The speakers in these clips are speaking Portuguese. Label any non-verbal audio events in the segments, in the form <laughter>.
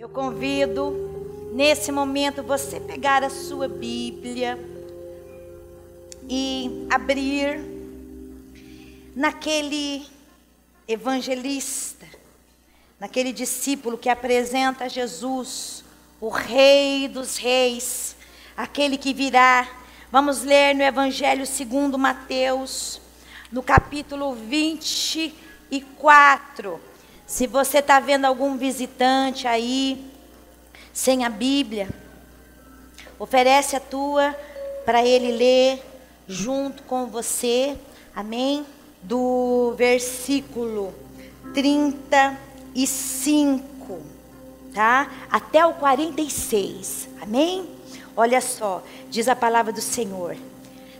Eu convido nesse momento você pegar a sua Bíblia e abrir naquele evangelista, naquele discípulo que apresenta Jesus, o Rei dos Reis, aquele que virá. Vamos ler no Evangelho segundo Mateus, no capítulo 24. Se você está vendo algum visitante aí sem a Bíblia, oferece a tua para ele ler junto com você. Amém? Do versículo 35, tá? Até o 46. Amém? Olha só, diz a palavra do Senhor.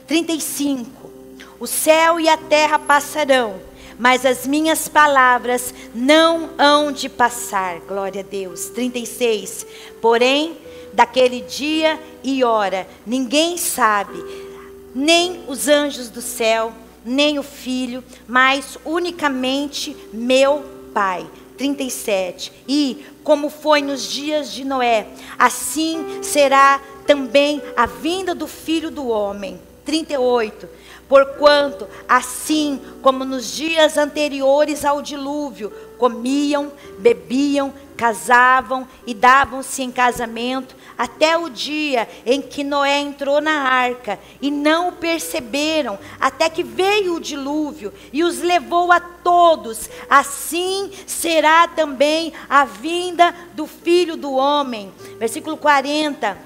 35. O céu e a terra passarão, mas as minhas palavras não hão de passar. Glória a Deus. 36. Porém, daquele dia e hora, ninguém sabe, nem os anjos do céu, nem o filho, mas unicamente meu Pai. 37. E como foi nos dias de Noé, assim será também a vinda do filho do homem. 38. Porquanto, assim como nos dias anteriores ao dilúvio, comiam, bebiam, casavam e davam-se em casamento, até o dia em que Noé entrou na arca, e não o perceberam, até que veio o dilúvio e os levou a todos. Assim será também a vinda do filho do homem. Versículo 40.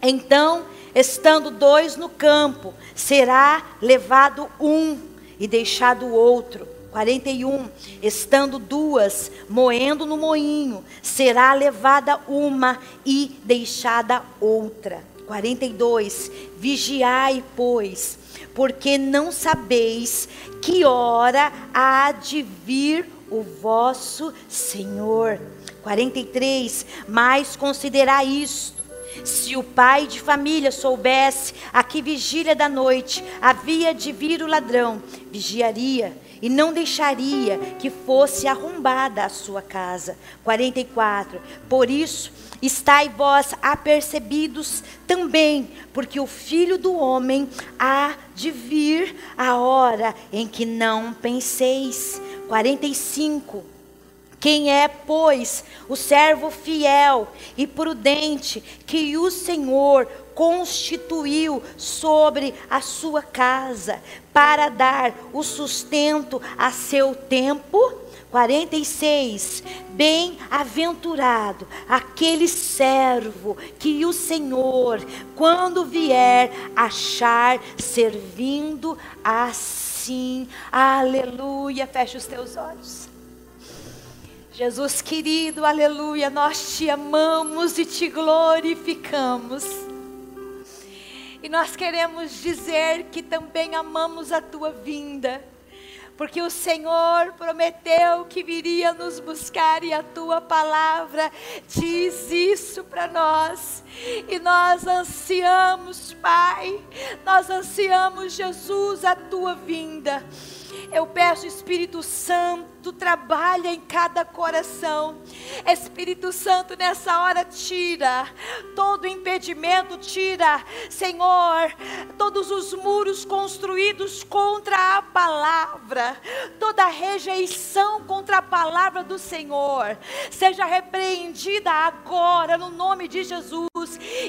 Então Estando dois no campo, será levado um e deixado o outro. 41. Estando duas moendo no moinho, será levada uma e deixada outra. 42. Vigiai, pois, porque não sabeis que hora há de vir o vosso Senhor. 43. Mas considerai isto se o pai de família soubesse a que vigília da noite havia de vir o ladrão, vigiaria e não deixaria que fosse arrombada a sua casa. 44. Por isso, estai vós apercebidos também, porque o filho do homem há de vir a hora em que não penseis. 45. Quem é, pois, o servo fiel e prudente que o Senhor constituiu sobre a sua casa para dar o sustento a seu tempo? 46. Bem-aventurado aquele servo que o Senhor, quando vier, achar servindo assim. Aleluia. Feche os teus olhos. Jesus querido, aleluia, nós te amamos e te glorificamos. E nós queremos dizer que também amamos a tua vinda, porque o Senhor prometeu que viria nos buscar e a tua palavra diz isso para nós. E nós ansiamos, Pai, nós ansiamos, Jesus, a tua vinda. Eu peço, Espírito Santo, trabalha em cada coração. Espírito Santo, nessa hora, tira todo impedimento, tira, Senhor, todos os muros construídos contra a palavra, toda rejeição contra a palavra do Senhor, seja repreendida agora, no nome de Jesus,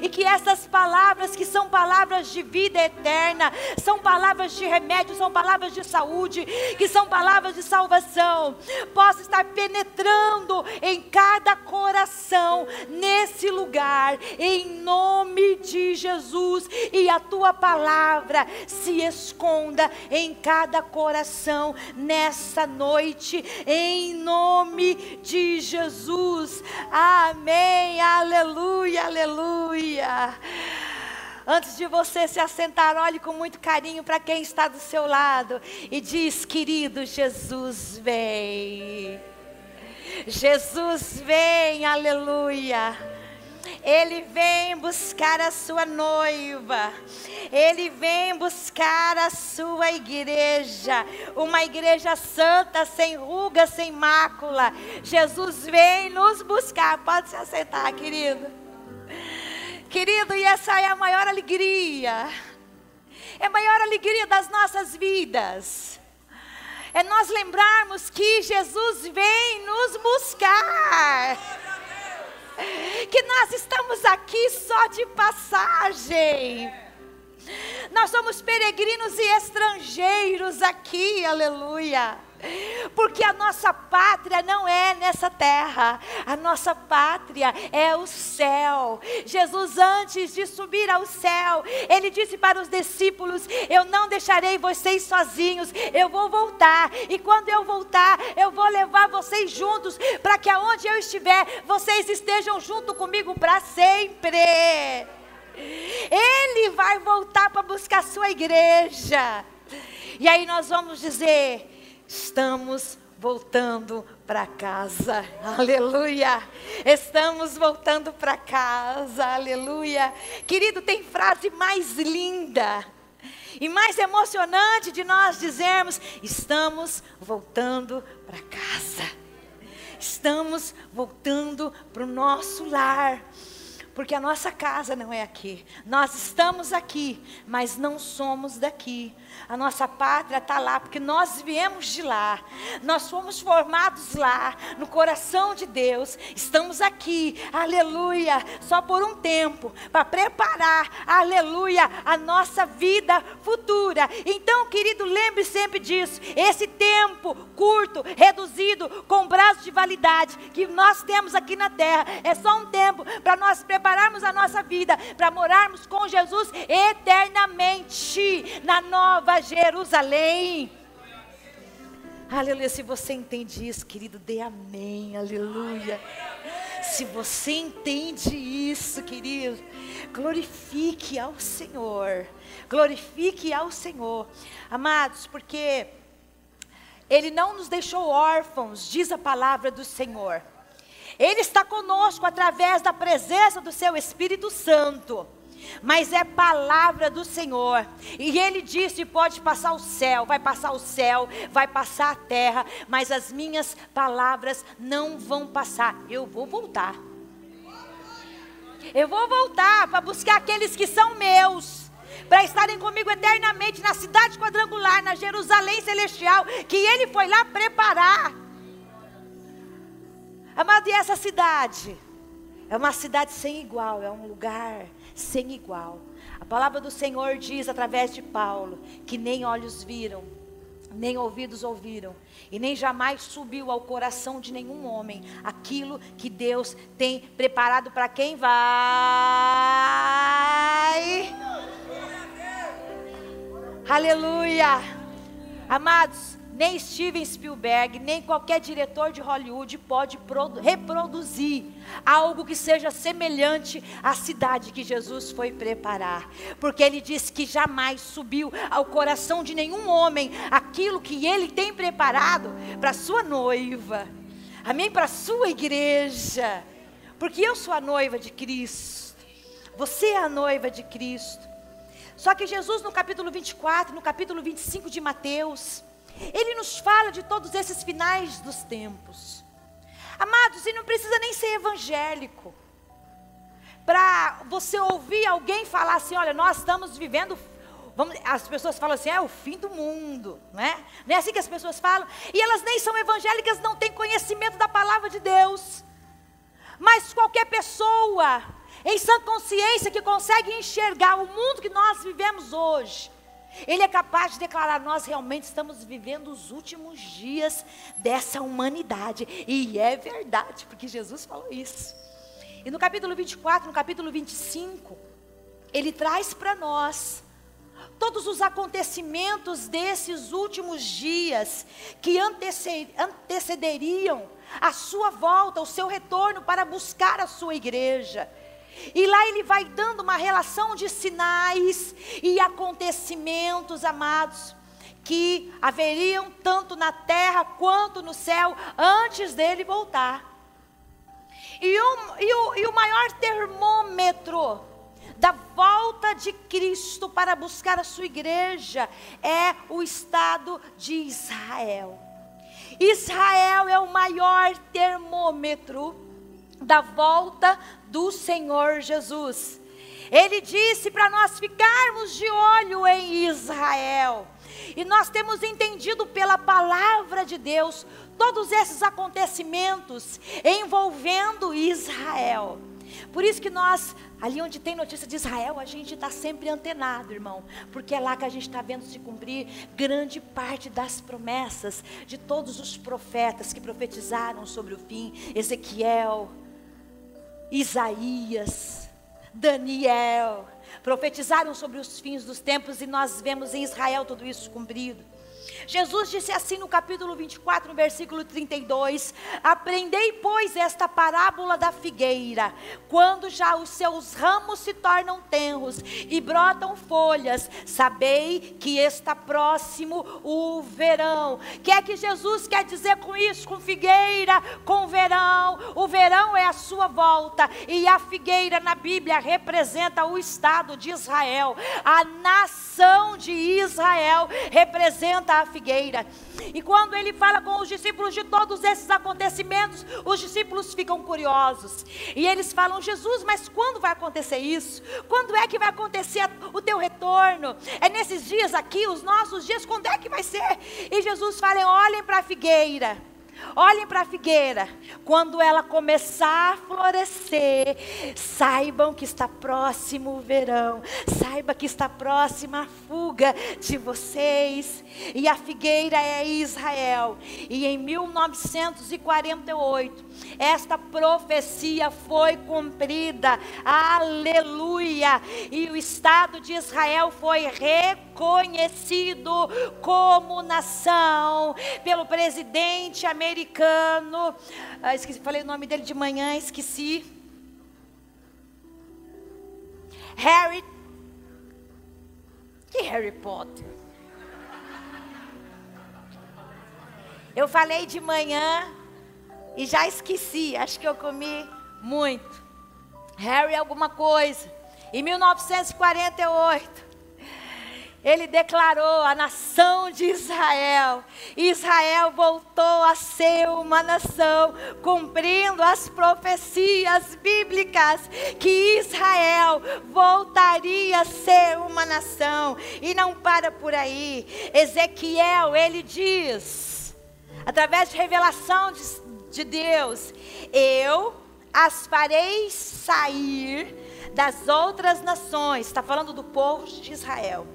e que essas palavras, que são palavras de vida eterna, são palavras de remédio, são palavras de saúde, que são palavras de salvação, possa estar penetrando em cada coração nesse lugar, em nome de Jesus, e a tua palavra se esconda em cada coração nessa noite, em nome de Jesus. Amém. Aleluia, aleluia. Antes de você se assentar, olhe com muito carinho para quem está do seu lado e diz: Querido Jesus, vem. Jesus vem, aleluia. Ele vem buscar a sua noiva. Ele vem buscar a sua igreja. Uma igreja santa, sem ruga, sem mácula. Jesus vem nos buscar. Pode se assentar, querido. Querido, e essa é a maior alegria. É a maior alegria das nossas vidas. É nós lembrarmos que Jesus vem nos buscar que nós estamos aqui só de passagem. Nós somos peregrinos e estrangeiros aqui, aleluia. Porque a nossa pátria não é nessa terra, a nossa pátria é o céu. Jesus, antes de subir ao céu, ele disse para os discípulos: Eu não deixarei vocês sozinhos, eu vou voltar, e quando eu voltar, eu vou levar vocês juntos, para que aonde eu estiver, vocês estejam junto comigo para sempre. Ele vai voltar para buscar a sua igreja. E aí nós vamos dizer: estamos voltando para casa, aleluia. Estamos voltando para casa, aleluia. Querido, tem frase mais linda e mais emocionante de nós dizermos: estamos voltando para casa, estamos voltando para o nosso lar porque a nossa casa não é aqui. Nós estamos aqui, mas não somos daqui. A nossa pátria está lá, porque nós viemos de lá. Nós fomos formados lá, no coração de Deus. Estamos aqui, aleluia, só por um tempo, para preparar, aleluia, a nossa vida futura. Então, querido, lembre sempre disso. Esse tempo curto, reduzido, com prazo de validade que nós temos aqui na terra, é só um tempo para nós preparar prepararmos a nossa vida para morarmos com Jesus eternamente na Nova Jerusalém. Aleluia. Se você entende isso, querido, dê amém. Aleluia. Se você entende isso, querido, glorifique ao Senhor. Glorifique ao Senhor. Amados, porque Ele não nos deixou órfãos, diz a palavra do Senhor. Ele está conosco através da presença do seu Espírito Santo. Mas é palavra do Senhor. E ele disse: pode passar o céu, vai passar o céu, vai passar a terra, mas as minhas palavras não vão passar. Eu vou voltar. Eu vou voltar para buscar aqueles que são meus para estarem comigo eternamente na cidade quadrangular, na Jerusalém celestial, que Ele foi lá preparar. Amado, e essa cidade? É uma cidade sem igual, é um lugar sem igual. A palavra do Senhor diz através de Paulo que nem olhos viram, nem ouvidos ouviram, e nem jamais subiu ao coração de nenhum homem aquilo que Deus tem preparado para quem vai. Aleluia. Amados, nem Steven Spielberg, nem qualquer diretor de Hollywood pode reproduzir algo que seja semelhante à cidade que Jesus foi preparar, porque ele disse que jamais subiu ao coração de nenhum homem aquilo que ele tem preparado para sua noiva. Amém para sua igreja. Porque eu sou a noiva de Cristo. Você é a noiva de Cristo. Só que Jesus, no capítulo 24, no capítulo 25 de Mateus, ele nos fala de todos esses finais dos tempos. Amados, e não precisa nem ser evangélico. Para você ouvir alguém falar assim: olha, nós estamos vivendo. Vamos, as pessoas falam assim: é o fim do mundo, não é? Não é assim que as pessoas falam? E elas nem são evangélicas, não têm conhecimento da palavra de Deus. Mas qualquer pessoa, em sã consciência, que consegue enxergar o mundo que nós vivemos hoje, ele é capaz de declarar: nós realmente estamos vivendo os últimos dias dessa humanidade. E é verdade, porque Jesus falou isso. E no capítulo 24, no capítulo 25, ele traz para nós todos os acontecimentos desses últimos dias que antecederiam a sua volta, o seu retorno para buscar a sua igreja. E lá ele vai dando uma relação de sinais e acontecimentos, amados, que haveriam tanto na terra quanto no céu antes dele voltar. E, um, e, o, e o maior termômetro da volta de Cristo para buscar a sua igreja é o estado de Israel. Israel é o maior termômetro da volta do Senhor Jesus. Ele disse para nós ficarmos de olho em Israel. E nós temos entendido pela palavra de Deus todos esses acontecimentos envolvendo Israel. Por isso que nós, ali onde tem notícia de Israel, a gente está sempre antenado, irmão, porque é lá que a gente está vendo se cumprir grande parte das promessas de todos os profetas que profetizaram sobre o fim: Ezequiel, Isaías, Daniel, profetizaram sobre os fins dos tempos e nós vemos em Israel tudo isso cumprido. Jesus disse assim no capítulo 24, no versículo 32: Aprendei, pois, esta parábola da figueira, quando já os seus ramos se tornam tenros e brotam folhas, sabei que está próximo o verão. O que é que Jesus quer dizer com isso? Com figueira, com verão. O verão é a sua volta, e a figueira na Bíblia representa o estado de Israel, a nação de Israel representa a figueira. E quando ele fala com os discípulos de todos esses acontecimentos, os discípulos ficam curiosos. E eles falam: Jesus, mas quando vai acontecer isso? Quando é que vai acontecer o teu retorno? É nesses dias aqui, os nossos dias, quando é que vai ser? E Jesus fala: olhem para a figueira. Olhem para a figueira. Quando ela começar a florescer, saibam que está próximo o verão. Saiba que está próxima a fuga de vocês. E a figueira é Israel. E em 1948, esta profecia foi cumprida. Aleluia! E o Estado de Israel foi reconhecido como nação pelo presidente americano. Ah, esqueci, falei o nome dele de manhã, esqueci. Harry. Que Harry Potter? Eu falei de manhã e já esqueci, acho que eu comi muito. Harry alguma coisa. Em 1948, ele declarou a nação de Israel. Israel voltou a ser uma nação, cumprindo as profecias bíblicas que Israel voltaria a ser uma nação. E não para por aí. Ezequiel, ele diz, através de revelação de de Deus, eu as farei sair das outras nações, está falando do povo de Israel,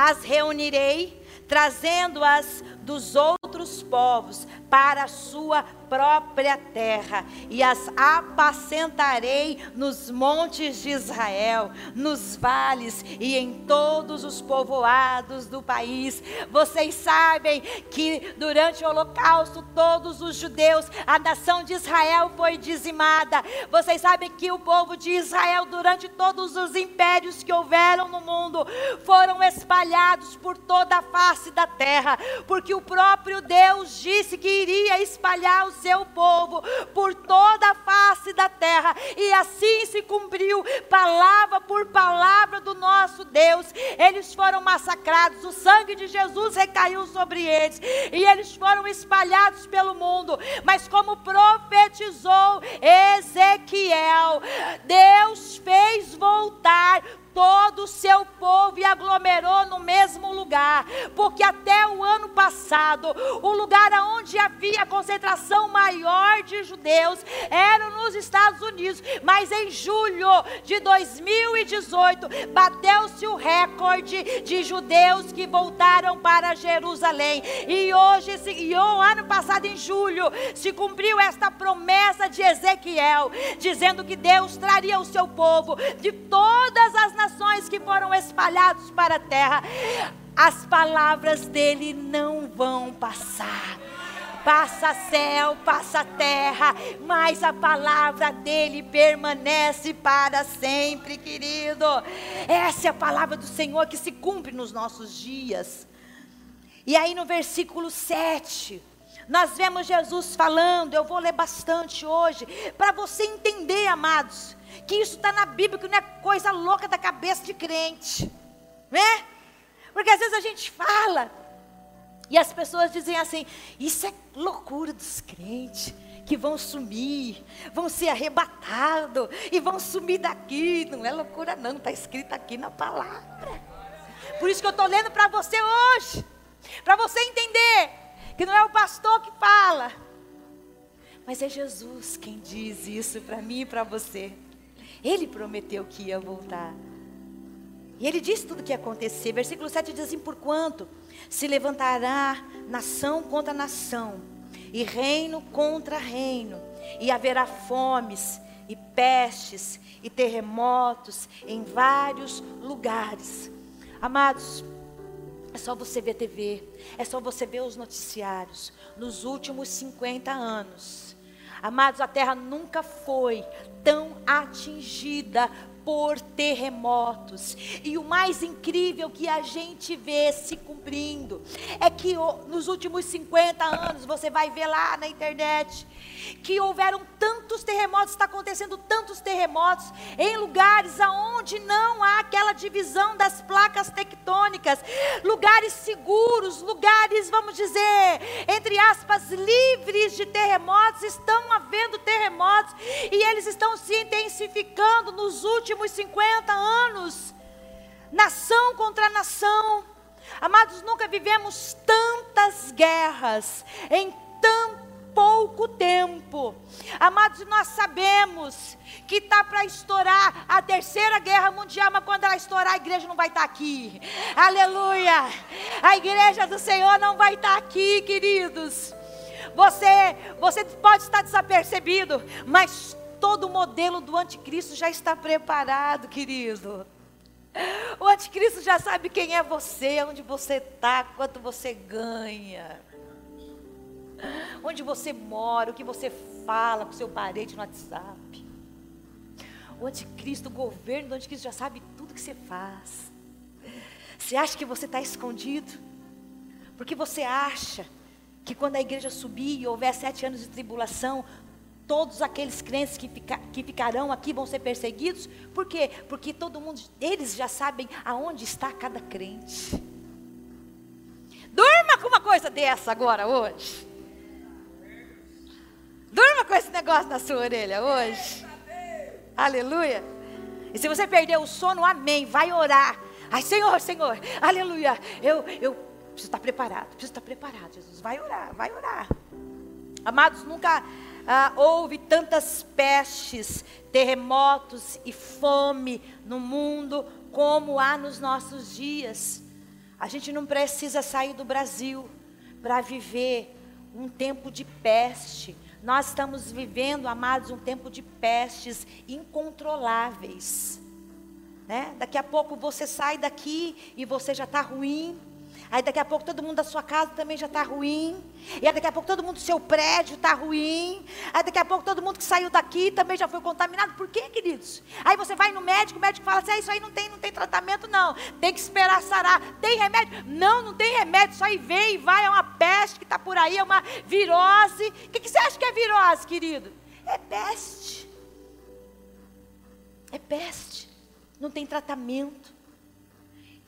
as reunirei, trazendo-as dos outros povos para a sua própria terra, e as apacentarei nos montes de Israel, nos vales e em todos os povoados do país. Vocês sabem que durante o holocausto, todos os judeus, a nação de Israel foi dizimada. Vocês sabem que o povo de Israel, durante todos os impérios que houveram no mundo, foram espalhados por toda a face da terra, porque o próprio Deus disse que iria espalhar os seu povo por toda a face da terra, e assim se cumpriu, palavra por palavra do nosso Deus. Eles foram massacrados, o sangue de Jesus recaiu sobre eles, e eles foram espalhados pelo mundo. Mas como profetizou Ezequiel, Deus fez voltar todo o seu povo e aglomerou no mesmo lugar, porque até o ano passado, o lugar onde havia concentração maior de judeus era nos Estados Unidos, mas em julho de 2018 bateu-se o recorde de judeus que voltaram para Jerusalém. E hoje, e o ano passado em julho, se cumpriu esta promessa de Ezequiel, dizendo que Deus traria o seu povo de todas espalhados para a terra, as palavras dele não vão passar. Passa céu, passa terra, mas a palavra dele permanece para sempre, querido. Essa é a palavra do Senhor que se cumpre nos nossos dias. E aí no versículo 7, Nós vemos Jesus falando, eu vou ler bastante hoje, para você entender, amados, que isso está na Bíblia, que não é coisa louca da cabeça de crente, né? Porque às vezes a gente fala, e as pessoas dizem assim: isso é loucura dos crentes que vão sumir, vão ser arrebatados e vão sumir daqui. Não é loucura, não, está escrito aqui na palavra. Por isso que eu estou lendo para você hoje, para você entender que não é o pastor que fala, mas é Jesus quem diz isso para mim e para você. Ele prometeu que ia voltar. E ele disse tudo o que ia acontecer. Versículo 7 diz assim: Porquanto se levantará nação contra nação, e reino contra reino, e haverá fomes, e pestes, e terremotos em vários lugares. Amados, é só você ver TV, é só você ver os noticiários. Nos últimos 50 anos, amados, a terra nunca foi tão atingida por terremotos. E o mais incrível que a gente vê se cumprindo é que nos últimos 50 anos, você vai ver lá na internet, que houveram tantos terremotos, está acontecendo tantos terremotos em lugares aonde não há aquela divisão das placas tectônicas, lugares seguros, lugares, vamos dizer, entre aspas, livres de terremotos, estão havendo terremotos e eles estão se intensificando nos últimos 50 anos. Nação contra nação. Amados, nunca vivemos tantas guerras em tanto pouco tempo. Amados, nós sabemos que está para estourar a terceira guerra mundial, mas quando ela estourar, a igreja não vai estar tá aqui. Aleluia! A igreja do Senhor não vai estar tá aqui, queridos. Você, você pode estar desapercebido, mas todo o modelo do anticristo já está preparado, querido. O anticristo já sabe quem é você, onde você está, quanto você ganha onde você mora, o que você fala com seu parente no WhatsApp. O anticristo, o governo do anticristo já sabe tudo que você faz. Você acha que você está escondido? Porque você acha que quando a igreja subir e houver sete anos de tribulação, todos aqueles crentes que, fica, que ficarão aqui vão ser perseguidos? Por quê? Porque todo mundo, eles já sabem aonde está cada crente. Durma com uma coisa dessa agora, hoje. Durma com esse negócio na sua orelha hoje. Aleluia. E se você perdeu o sono, amém. Vai orar. Ai, Senhor, Senhor, aleluia. Eu, eu preciso estar preparado. Preciso estar preparado, Jesus. Vai orar, vai orar. Amados, nunca ah, houve tantas pestes, terremotos e fome no mundo como há nos nossos dias. A gente não precisa sair do Brasil para viver um tempo de peste nós estamos vivendo, amados, um tempo de pestes incontroláveis. Né? Daqui a pouco você sai daqui e você já está ruim. Aí daqui a pouco todo mundo da sua casa também já está ruim. E aí daqui a pouco todo mundo do seu prédio está ruim. Aí daqui a pouco todo mundo que saiu daqui também já foi contaminado. Por quê, queridos? Aí você vai no médico, o médico fala assim: ah, isso aí não tem, não tem tratamento, não. Tem que esperar sarar. Tem remédio? Não, não tem remédio. Isso aí vem e vai, é uma peste que está por aí, é uma virose. O que, que você acha que é virose, querido? É peste. É peste. Não tem tratamento.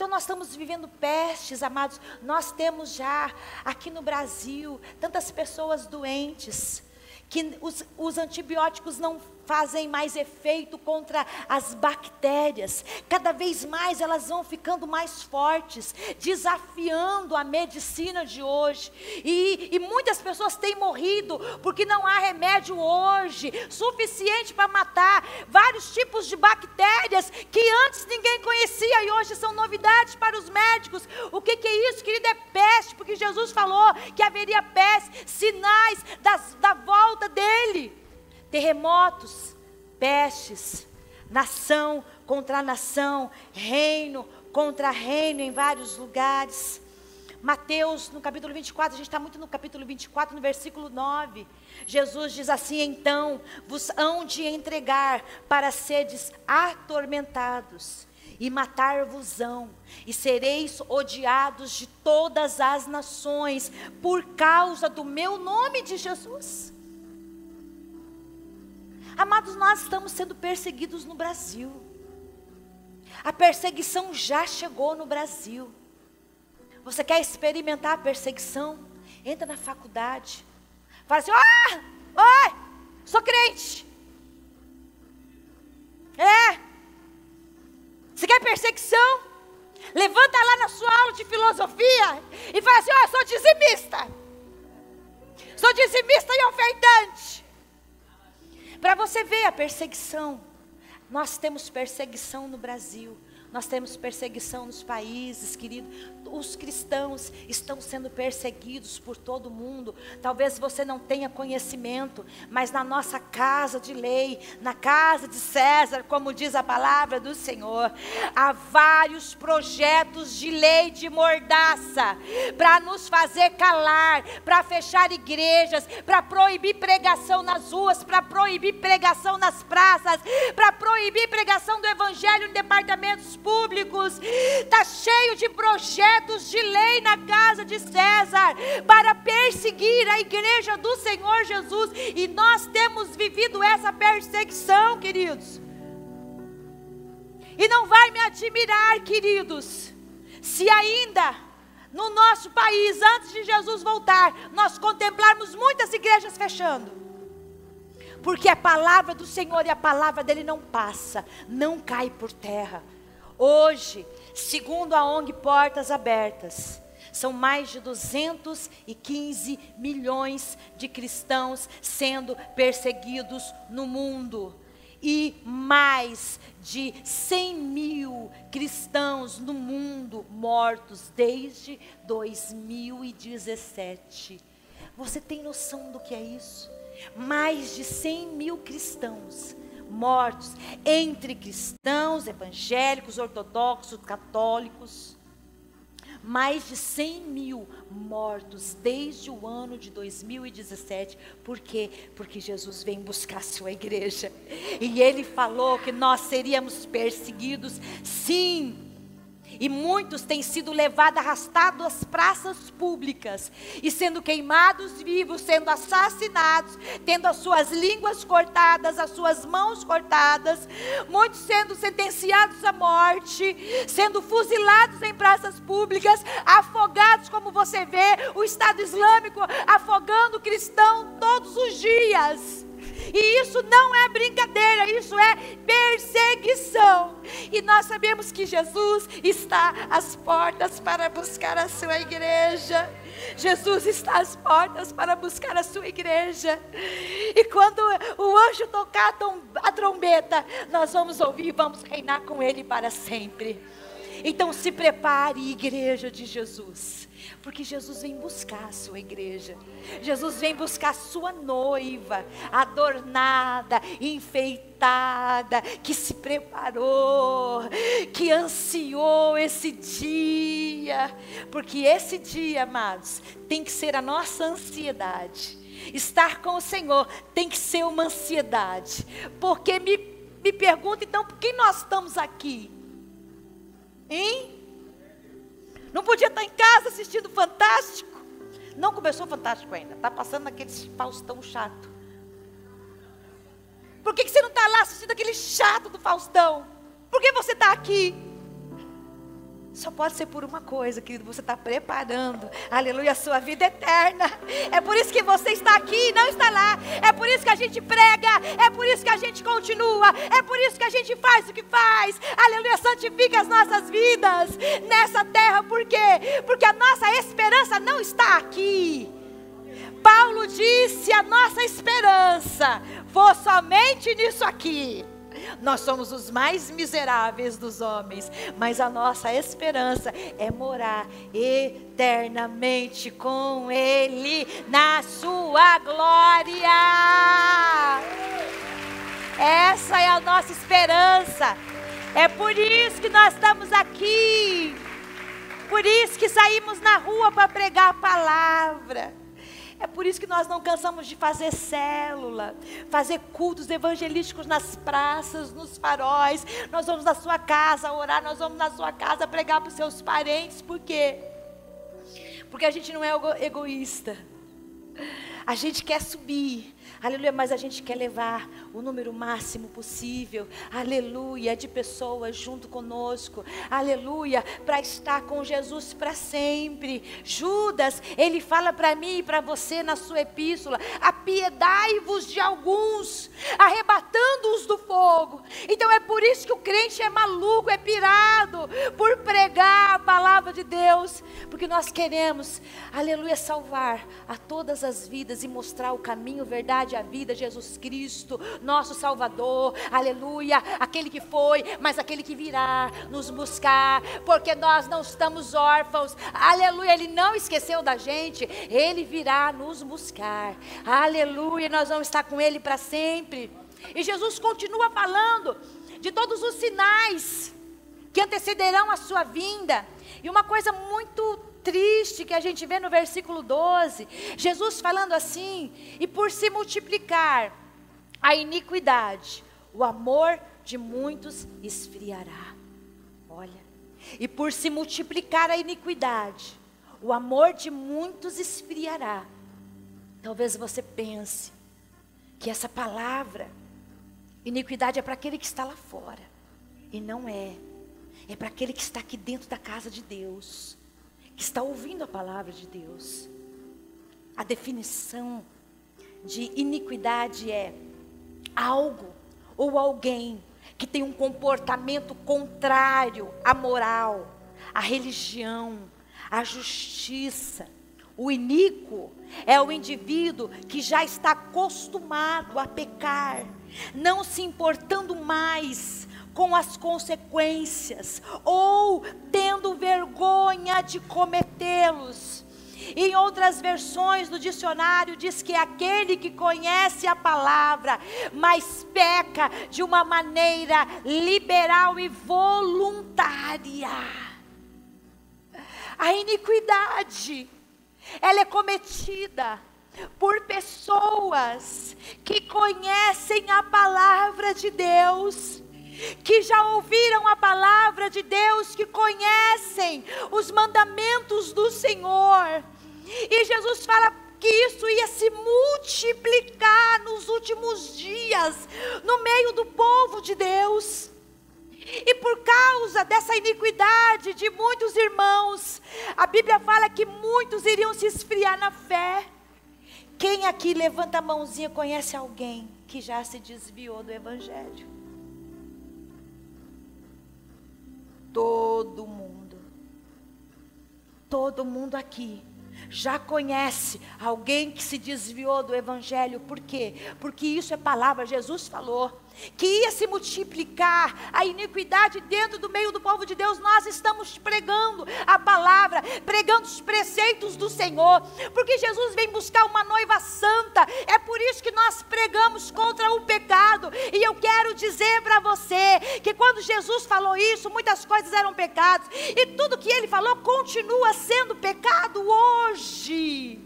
Então nós estamos vivendo pestes, amados. Nós temos já aqui no Brasil tantas pessoas doentes que os, os antibióticos não fazem mais efeito contra as bactérias. Cada vez mais elas vão ficando mais fortes, desafiando a medicina de hoje. E, e muitas pessoas têm morrido porque não há remédio hoje suficiente para matar vários tipos de bactérias que antes ninguém conhecia e hoje são novidades para os médicos. O que, que é isso, querido? É peste, porque Jesus falou que haveria peste, sinais das, da volta dele terremotos, pestes, nação contra nação, reino contra reino em vários lugares. Mateus, no capítulo 24, a gente está muito no capítulo 24, no versículo 9. Jesus diz assim: Então vos hão de entregar para seres atormentados, e matar-vos-ão, e sereis odiados de todas as nações, por causa do meu nome de Jesus. Amados, nós estamos sendo perseguidos no Brasil. A perseguição já chegou no Brasil. Você quer experimentar a perseguição? Entra na faculdade. Fala assim: ah, oi, sou crente. É, você quer perseguição? Levanta lá na sua aula de filosofia e fala assim: Ó, oh, sou dizimista. Sou dizimista e ofertante. Para você ver a perseguição. Nós temos perseguição no Brasil. Nós temos perseguição nos países, querido. Os cristãos estão sendo perseguidos por todo mundo. Talvez você não tenha conhecimento, mas na nossa casa de lei, na casa de César, como diz a palavra do Senhor, há vários projetos de lei de mordaça para nos fazer calar, para fechar igrejas, para proibir pregação nas ruas, para proibir pregação nas praças, para proibir pregação do evangelho em departamentos públicos, está cheio de projetos de lei na casa de César para perseguir a igreja do Senhor Jesus, e nós temos vivido essa perseguição, queridos. E não vai me admirar, queridos, se ainda no nosso país, antes de Jesus voltar, nós contemplarmos muitas igrejas fechando. Porque a palavra do Senhor e a palavra dele não passa, não cai por terra. Hoje, segundo a ONG Portas Abertas, são mais de 215 milhões de cristãos sendo perseguidos no mundo. E mais de 100 mil cristãos no mundo mortos desde 2017. Você tem noção do que é isso? Mais de 100 mil cristãos mortos entre cristãos, evangélicos, ortodoxos, católicos. Mais de 100 mil mortos desde o ano de 2017. Por quê? Porque Jesus vem buscar a sua igreja. E ele falou que nós seríamos perseguidos, sim e muitos têm sido levados, arrastados às praças públicas e sendo queimados vivos, sendo assassinados, tendo as suas línguas cortadas, as suas mãos cortadas, muitos sendo sentenciados à morte, sendo fuzilados em praças públicas, afogados, como você vê, o Estado Islâmico afogando cristão todos os dias. E isso não é brincadeira, isso é perseguição. E nós sabemos que Jesus está às portas para buscar a sua igreja. Jesus está às portas para buscar a sua igreja. E quando o anjo tocar a trombeta, nós vamos ouvir e vamos reinar com ele para sempre. Então se prepare, igreja de Jesus porque Jesus vem buscar a sua igreja. Jesus vem buscar a sua noiva, adornada, enfeitada, que se preparou, que ansiou esse dia. Porque esse dia, amados, tem que ser a nossa ansiedade. Estar com o Senhor tem que ser uma ansiedade. Porque me, me pergunta então, por que nós estamos aqui? Hein? Não podia estar em casa assistindo Fantástico. Não começou Fantástico ainda. Está passando naquele Faustão chato. Por que, que você não está lá assistindo aquele chato do Faustão? Por que você está aqui? Só pode ser por uma coisa, querido, você está preparando, aleluia, a sua vida eterna. É por isso que você está aqui e não está lá. É por isso que a gente prega, é por isso que a gente continua, é por isso que a gente faz o que faz. Aleluia, santifica as nossas vidas nessa terra. Por quê? Porque a nossa esperança não está aqui. Paulo disse: a nossa esperança foi somente nisso aqui. Nós somos os mais miseráveis dos homens, mas a nossa esperança é morar eternamente com Ele na Sua glória. Essa é a nossa esperança. É por isso que nós estamos aqui. Por isso que saímos na rua para pregar a palavra. É por isso que nós não cansamos de fazer célula, fazer cultos evangelísticos nas praças, nos faróis. Nós vamos na sua casa orar, nós vamos na sua casa pregar para os seus parentes. Por quê? Porque a gente não é egoísta. A gente quer subir, aleluia, mas a gente quer levar o número máximo possível, aleluia, de pessoas junto conosco, aleluia, para estar com Jesus para sempre. Judas, ele fala para mim e para você na sua epístola: apiedai-vos de alguns, arrebatando-os do fogo. Então é por isso que o crente é maluco, é pirado, por pregar a palavra de Deus, porque nós queremos, aleluia, salvar a todas as vidas e mostrar o caminho, verdade e a vida, Jesus Cristo, nosso Salvador, aleluia, aquele que foi, mas aquele que virá nos buscar, porque nós não estamos órfãos, aleluia, Ele não esqueceu da gente, Ele virá nos buscar, aleluia, nós vamos estar com Ele para sempre. E Jesus continua falando de todos os sinais que antecederão a sua vinda. E uma coisa muito triste que a gente vê no versículo 12, Jesus falando assim: "E por se multiplicar a iniquidade, o amor de muitos esfriará. Olha, e por se multiplicar a iniquidade, o amor de muitos esfriará. Talvez você pense que essa palavra, iniquidade é para aquele que está lá fora, e não é. É para aquele que está aqui dentro da casa de Deus, está ouvindo a palavra de Deus. A definição de iniquidade é algo ou alguém que tem um comportamento contrário à moral, à religião, à justiça. O iníquo é o indivíduo que já está acostumado a pecar, não se importando mais com as consequências ou tendo vergonha de cometê-los. Em outras versões do dicionário diz que é aquele que conhece a palavra, mas peca de uma maneira liberal e voluntária. A iniquidade, ela é cometida por pessoas que conhecem a palavra de Deus, que já ouviram a palavra de Deus, que conhecem os mandamentos do Senhor e Jesus fala que isso ia se multiplicar nos últimos dias, no meio do povo de Deus. E por causa dessa iniquidade de muitos irmãos, a Bíblia fala que muitos iriam se esfriar na fé. Quem aqui levanta a mãozinha conhece alguém que já se desviou do Evangelho? Todo mundo. Todo mundo aqui já conhece alguém que se desviou do Evangelho. Por quê? Porque isso é palavra, Jesus falou que ia se multiplicar a iniquidade dentro do meio do povo de Deus, nós estamos pregando a palavra, pregando os preceitos do Senhor, porque Jesus vem buscar uma noiva santa, é por isso que nós pregamos contra o pecado, e eu quero dizer para você que quando Jesus falou isso, muitas coisas eram pecados, e tudo que ele falou continua sendo pecado hoje.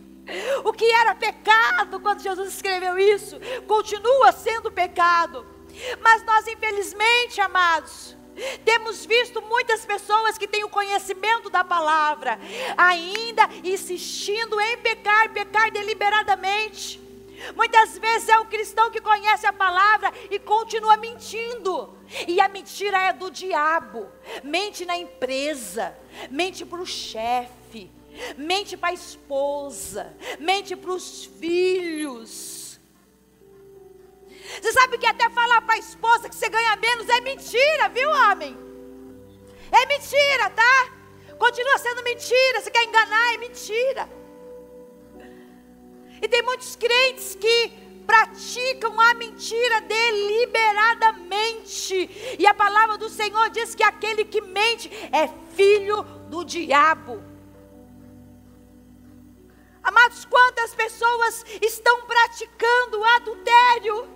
O que era pecado quando Jesus escreveu isso, continua sendo pecado. Mas nós, infelizmente, amados, temos visto muitas pessoas que têm o conhecimento da palavra, ainda insistindo em pecar, pecar deliberadamente. Muitas vezes é o cristão que conhece a palavra e continua mentindo. E a mentira é do diabo. Mente na empresa, mente para o chefe, mente para a esposa, mente para os filhos você sabe que até falar para a esposa que você ganha menos é mentira, viu, homem? É mentira, tá? Continua sendo mentira. Você quer enganar, é mentira. E tem muitos crentes que praticam a mentira deliberadamente. E a palavra do Senhor diz que aquele que mente é filho do diabo. Amados, quantas pessoas estão praticando adultério?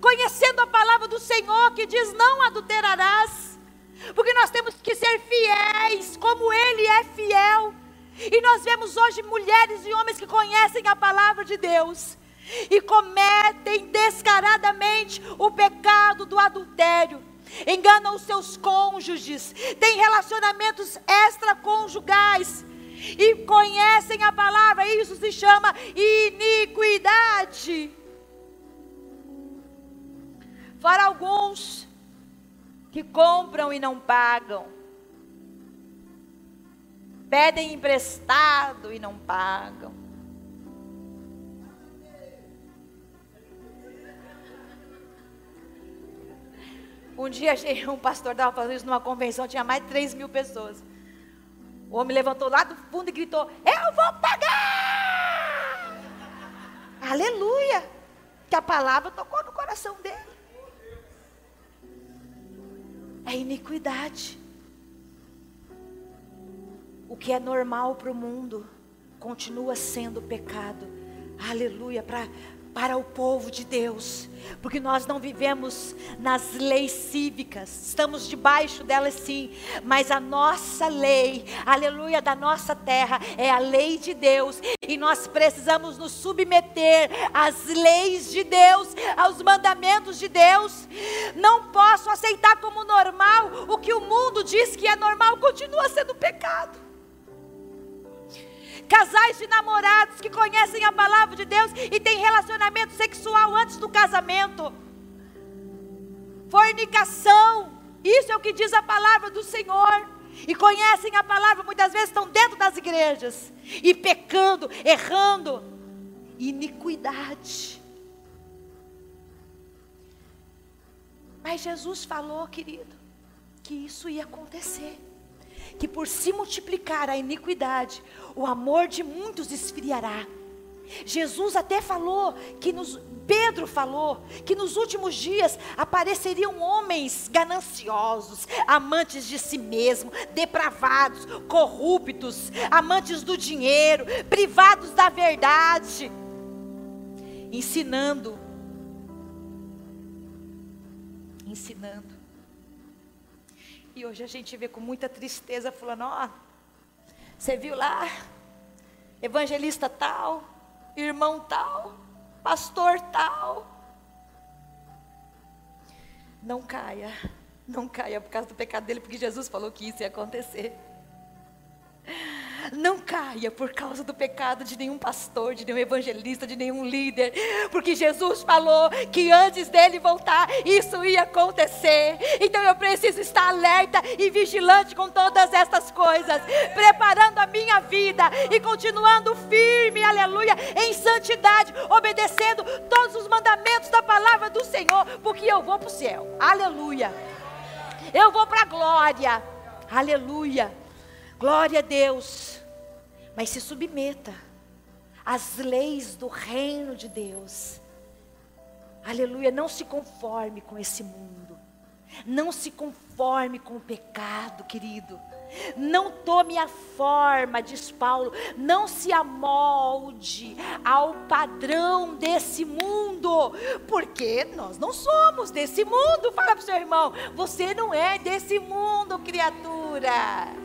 Conhecendo a palavra do Senhor que diz: não adulterarás, porque nós temos que ser fiéis, como Ele é fiel. E nós vemos hoje mulheres e homens que conhecem a palavra de Deus e cometem descaradamente o pecado do adultério. Enganam os seus cônjuges, têm relacionamentos extraconjugais e conhecem a palavra, isso se chama iniquidade. Fora alguns que compram e não pagam, pedem emprestado e não pagam. Um dia <laughs> um pastor estava fazendo isso numa convenção, tinha mais de 3 mil pessoas. O homem levantou lá do fundo e gritou: Eu vou pagar! Aleluia! Que a palavra tocou no coração dele. É iniquidade. O que é normal para o mundo continua sendo pecado. Aleluia. Para para o povo de Deus, porque nós não vivemos nas leis cívicas, estamos debaixo delas sim, mas a nossa lei, aleluia, da nossa terra é a lei de Deus, e nós precisamos nos submeter às leis de Deus, aos mandamentos de Deus. Não posso aceitar como normal o que o mundo diz que é normal, continua sendo pecado casais de namorados que conhecem a palavra de Deus e têm relacionamento sexual antes do casamento. Fornicação, isso é o que diz a palavra do Senhor. E conhecem a palavra, muitas vezes estão dentro das igrejas e pecando, errando. Iniquidade. Mas Jesus falou, querido, que isso ia acontecer que por se multiplicar a iniquidade, o amor de muitos esfriará. Jesus até falou que nos Pedro falou que nos últimos dias apareceriam homens gananciosos, amantes de si mesmo, depravados, corruptos, amantes do dinheiro, privados da verdade, ensinando ensinando e hoje a gente vê com muita tristeza falando, ó, você viu lá, evangelista tal, irmão tal, pastor tal. Não caia, não caia por causa do pecado dele, porque Jesus falou que isso ia acontecer. Não caia por causa do pecado de nenhum pastor, de nenhum evangelista, de nenhum líder, porque Jesus falou que antes dele voltar, isso ia acontecer. Então eu preciso estar alerta e vigilante com todas estas coisas, preparando a minha vida e continuando firme, aleluia, em santidade, obedecendo todos os mandamentos da palavra do Senhor, porque eu vou para o céu, aleluia. Eu vou para a glória, aleluia. Glória a Deus. Mas se submeta às leis do reino de Deus. Aleluia. Não se conforme com esse mundo. Não se conforme com o pecado, querido. Não tome a forma, diz Paulo, não se amolde ao padrão desse mundo, porque nós não somos desse mundo. Fala para o seu irmão, você não é desse mundo, criatura.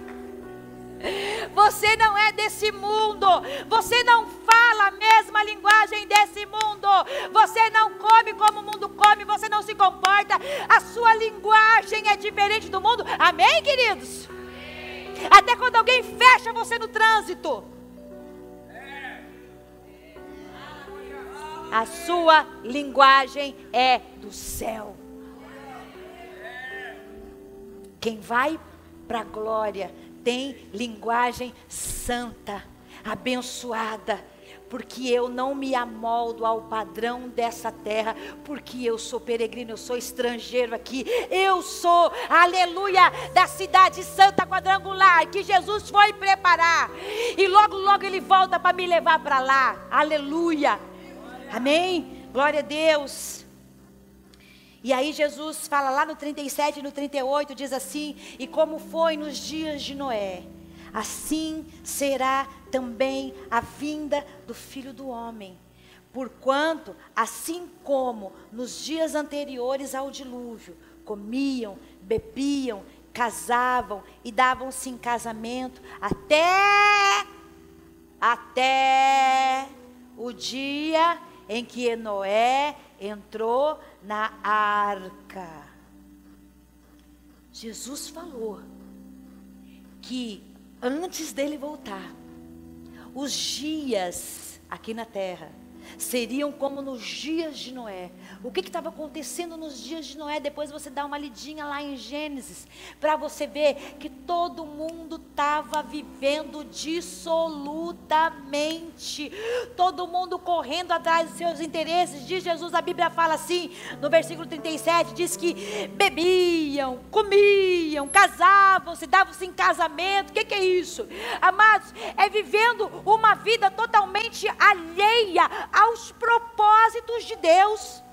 Você não é desse mundo. Você não fala a mesma linguagem desse mundo. Você não come como o mundo come. Você não se comporta. A sua linguagem é diferente do mundo. Amém, queridos? Até quando alguém fecha você no trânsito. A sua linguagem é do céu. Quem vai para a glória tem linguagem santa, abençoada, porque eu não me amoldo ao padrão dessa terra, porque eu sou peregrino, eu sou estrangeiro aqui, eu sou, aleluia, da cidade santa quadrangular, que Jesus foi preparar, e logo, logo Ele volta para me levar para lá, aleluia, amém? Glória a Deus. E aí Jesus fala lá no 37 e no 38, diz assim: E como foi nos dias de Noé, assim será também a vinda do filho do homem. Porquanto, assim como nos dias anteriores ao dilúvio, comiam, bebiam, casavam e davam-se em casamento até até o dia em que Noé entrou na arca. Jesus falou que antes dele voltar, os dias aqui na terra seriam como nos dias de Noé. O que estava acontecendo nos dias de Noé? Depois você dá uma lidinha lá em Gênesis, para você ver que todo mundo estava vivendo dissolutamente, todo mundo correndo atrás dos seus interesses. Diz Jesus, a Bíblia fala assim, no versículo 37, diz que bebiam, comiam, casavam-se, davam-se em casamento. O que, que é isso? Amados, é vivendo uma vida totalmente alheia aos propósitos de Deus,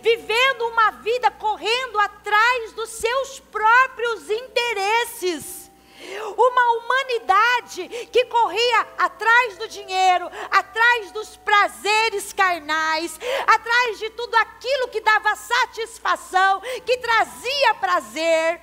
vivendo uma vida correndo atrás dos seus próprios interesses. Uma humanidade que corria atrás do dinheiro, atrás dos prazeres carnais, atrás de tudo aquilo que dava satisfação, que trazia prazer.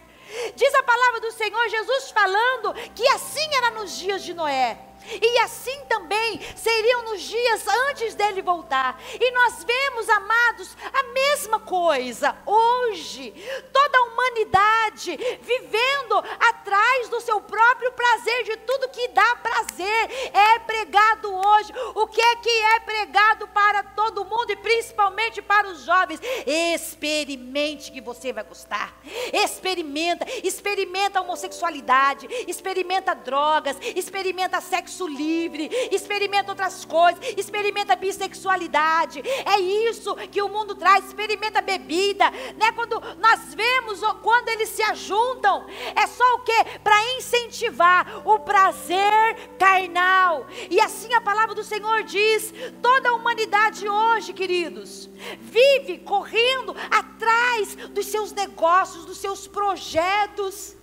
Diz a palavra do Senhor Jesus falando que assim era nos dias de Noé. E assim também seriam nos dias antes dele voltar. E nós vemos, amados, a mesma coisa hoje. Toda a humanidade vivendo atrás do seu próprio prazer, de tudo que dá prazer, é pregado hoje. O que é que é pregado para todo mundo e principalmente para os jovens? Experimente que você vai gostar. Experimenta, experimenta a homossexualidade, experimenta drogas, experimenta sexo livre, experimenta outras coisas, experimenta bissexualidade. É isso que o mundo traz, experimenta bebida, né? Quando nós vemos quando eles se ajuntam, é só o que? Para incentivar o prazer carnal. E assim a palavra do Senhor diz: toda a humanidade hoje, queridos, vive correndo atrás dos seus negócios, dos seus projetos.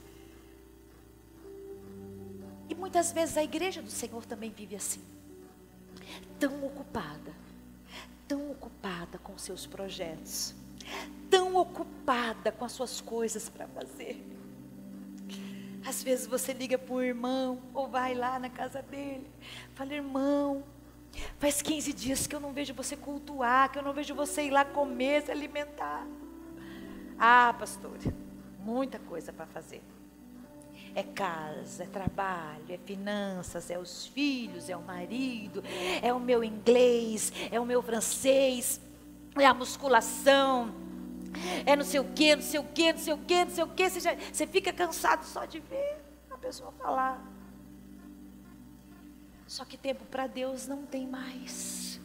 E muitas vezes a igreja do Senhor também vive assim, tão ocupada, tão ocupada com seus projetos, tão ocupada com as suas coisas para fazer. Às vezes você liga para o irmão, ou vai lá na casa dele, fala, irmão, faz 15 dias que eu não vejo você cultuar, que eu não vejo você ir lá comer, se alimentar. Ah, pastor, muita coisa para fazer. É casa, é trabalho, é finanças, é os filhos, é o marido, é o meu inglês, é o meu francês, é a musculação, é não sei o que, não sei o que, não sei o que, não sei o que. Você, já, você fica cansado só de ver a pessoa falar. Só que tempo para Deus não tem mais.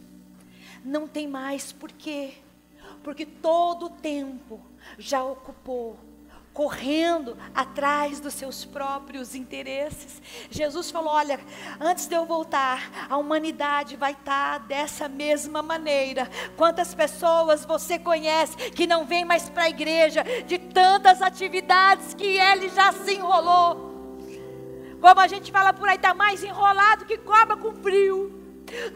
Não tem mais, por quê? Porque todo o tempo já ocupou correndo atrás dos seus próprios interesses. Jesus falou: Olha, antes de eu voltar, a humanidade vai estar dessa mesma maneira. Quantas pessoas você conhece que não vem mais para a igreja de tantas atividades que ele já se enrolou? Como a gente fala por aí, está mais enrolado que cobra com frio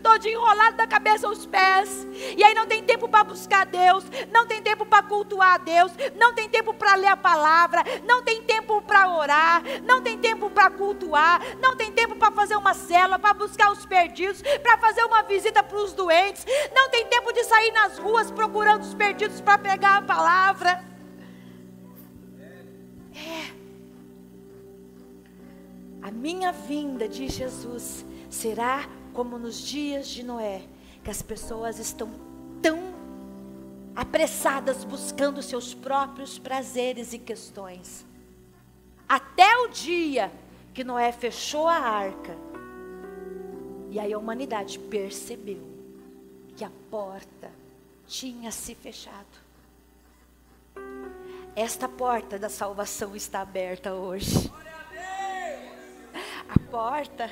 todo enrolado da cabeça aos pés. E aí não tem tempo para buscar Deus, não tem tempo para cultuar a Deus, não tem tempo para ler a palavra, não tem tempo para orar, não tem tempo para cultuar, não tem tempo para fazer uma célula, para buscar os perdidos, para fazer uma visita para os doentes, não tem tempo de sair nas ruas procurando os perdidos para pegar a palavra. É. A minha vinda, diz Jesus, será como nos dias de Noé, que as pessoas estão tão apressadas buscando seus próprios prazeres e questões. Até o dia que Noé fechou a arca, e aí a humanidade percebeu que a porta tinha se fechado. Esta porta da salvação está aberta hoje. A porta